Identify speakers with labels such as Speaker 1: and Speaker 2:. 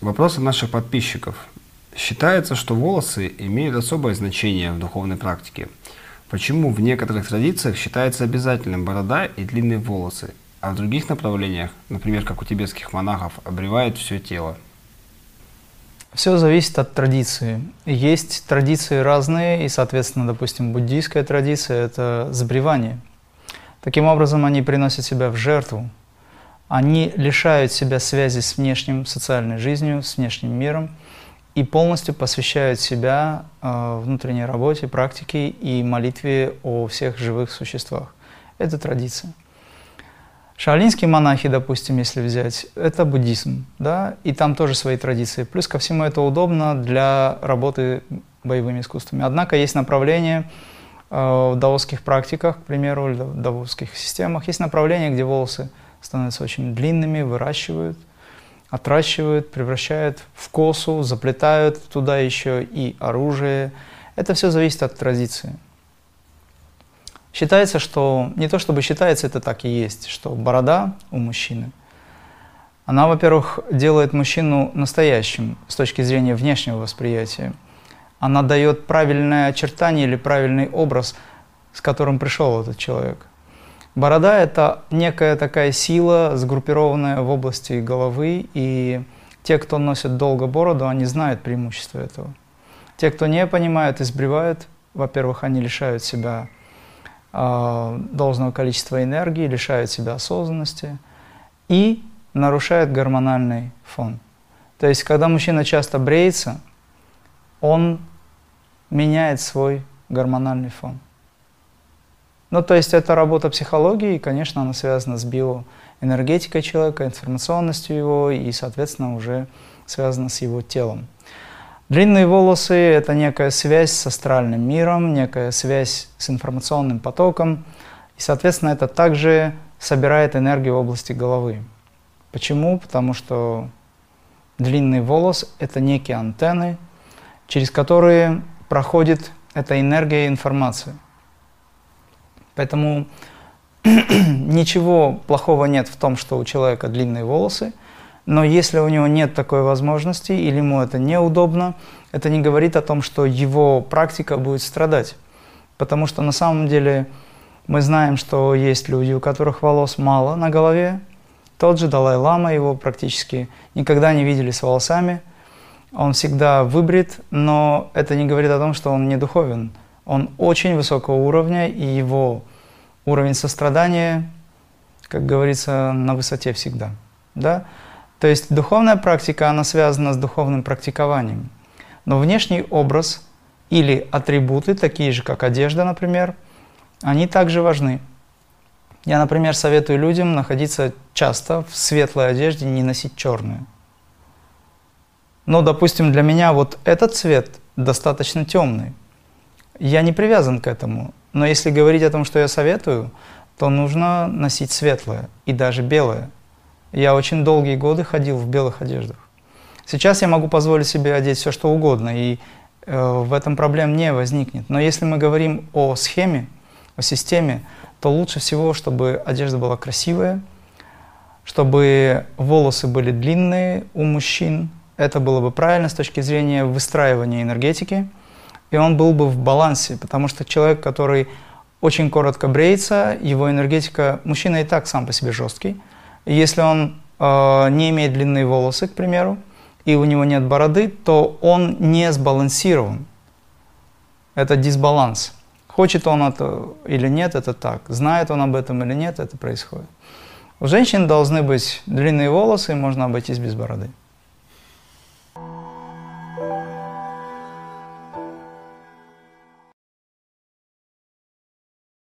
Speaker 1: Вопрос от наших подписчиков. Считается, что волосы имеют особое значение в духовной практике. Почему в некоторых традициях считается обязательным борода и длинные волосы, а в других направлениях, например, как у тибетских монахов, обревают все тело?
Speaker 2: Все зависит от традиции. Есть традиции разные, и, соответственно, допустим, буддийская традиция – это сбривание. Таким образом, они приносят себя в жертву. Они лишают себя связи с внешним социальной жизнью, с внешним миром и полностью посвящают себя э, внутренней работе, практике и молитве о всех живых существах. Это традиция. Шаолинские монахи, допустим, если взять, это буддизм, да, и там тоже свои традиции. Плюс ко всему это удобно для работы боевыми искусствами. Однако есть направления э, в даосских практиках, к примеру, в даосских системах, есть направления, где волосы становятся очень длинными, выращивают, отращивают, превращают в косу, заплетают туда еще и оружие. Это все зависит от традиции. Считается, что, не то чтобы считается, это так и есть, что борода у мужчины, она, во-первых, делает мужчину настоящим с точки зрения внешнего восприятия. Она дает правильное очертание или правильный образ, с которым пришел этот человек. Борода – это некая такая сила, сгруппированная в области головы, и те, кто носит долго бороду, они знают преимущество этого. Те, кто не понимают и сбривают, во-первых, они лишают себя а, должного количества энергии, лишают себя осознанности и нарушают гормональный фон. То есть, когда мужчина часто бреется, он меняет свой гормональный фон. Ну, то есть, это работа психологии, и, конечно, она связана с биоэнергетикой человека, информационностью его, и, соответственно, уже связана с его телом. Длинные волосы – это некая связь с астральным миром, некая связь с информационным потоком. И, соответственно, это также собирает энергию в области головы. Почему? Потому что длинный волос – это некие антенны, через которые проходит эта энергия и информация. Поэтому ничего плохого нет в том, что у человека длинные волосы – но если у него нет такой возможности или ему это неудобно, это не говорит о том, что его практика будет страдать. Потому что на самом деле мы знаем, что есть люди, у которых волос мало на голове. Тот же Далай-Лама, его практически никогда не видели с волосами. Он всегда выбрит, но это не говорит о том, что он не духовен. Он очень высокого уровня, и его уровень сострадания, как говорится, на высоте всегда. Да? То есть духовная практика, она связана с духовным практикованием. Но внешний образ или атрибуты, такие же, как одежда, например, они также важны. Я, например, советую людям находиться часто в светлой одежде, не носить черную. Но, допустим, для меня вот этот цвет достаточно темный. Я не привязан к этому. Но если говорить о том, что я советую, то нужно носить светлое и даже белое – я очень долгие годы ходил в белых одеждах. Сейчас я могу позволить себе одеть все, что угодно, и э, в этом проблем не возникнет. Но если мы говорим о схеме, о системе, то лучше всего, чтобы одежда была красивая, чтобы волосы были длинные у мужчин. Это было бы правильно с точки зрения выстраивания энергетики. И он был бы в балансе, потому что человек, который очень коротко бреется, его энергетика, мужчина и так сам по себе жесткий, если он э, не имеет длинные волосы, к примеру, и у него нет бороды, то он не сбалансирован. Это дисбаланс. Хочет он это или нет, это так. Знает он об этом или нет, это происходит. У женщин должны быть длинные волосы, и можно обойтись без бороды.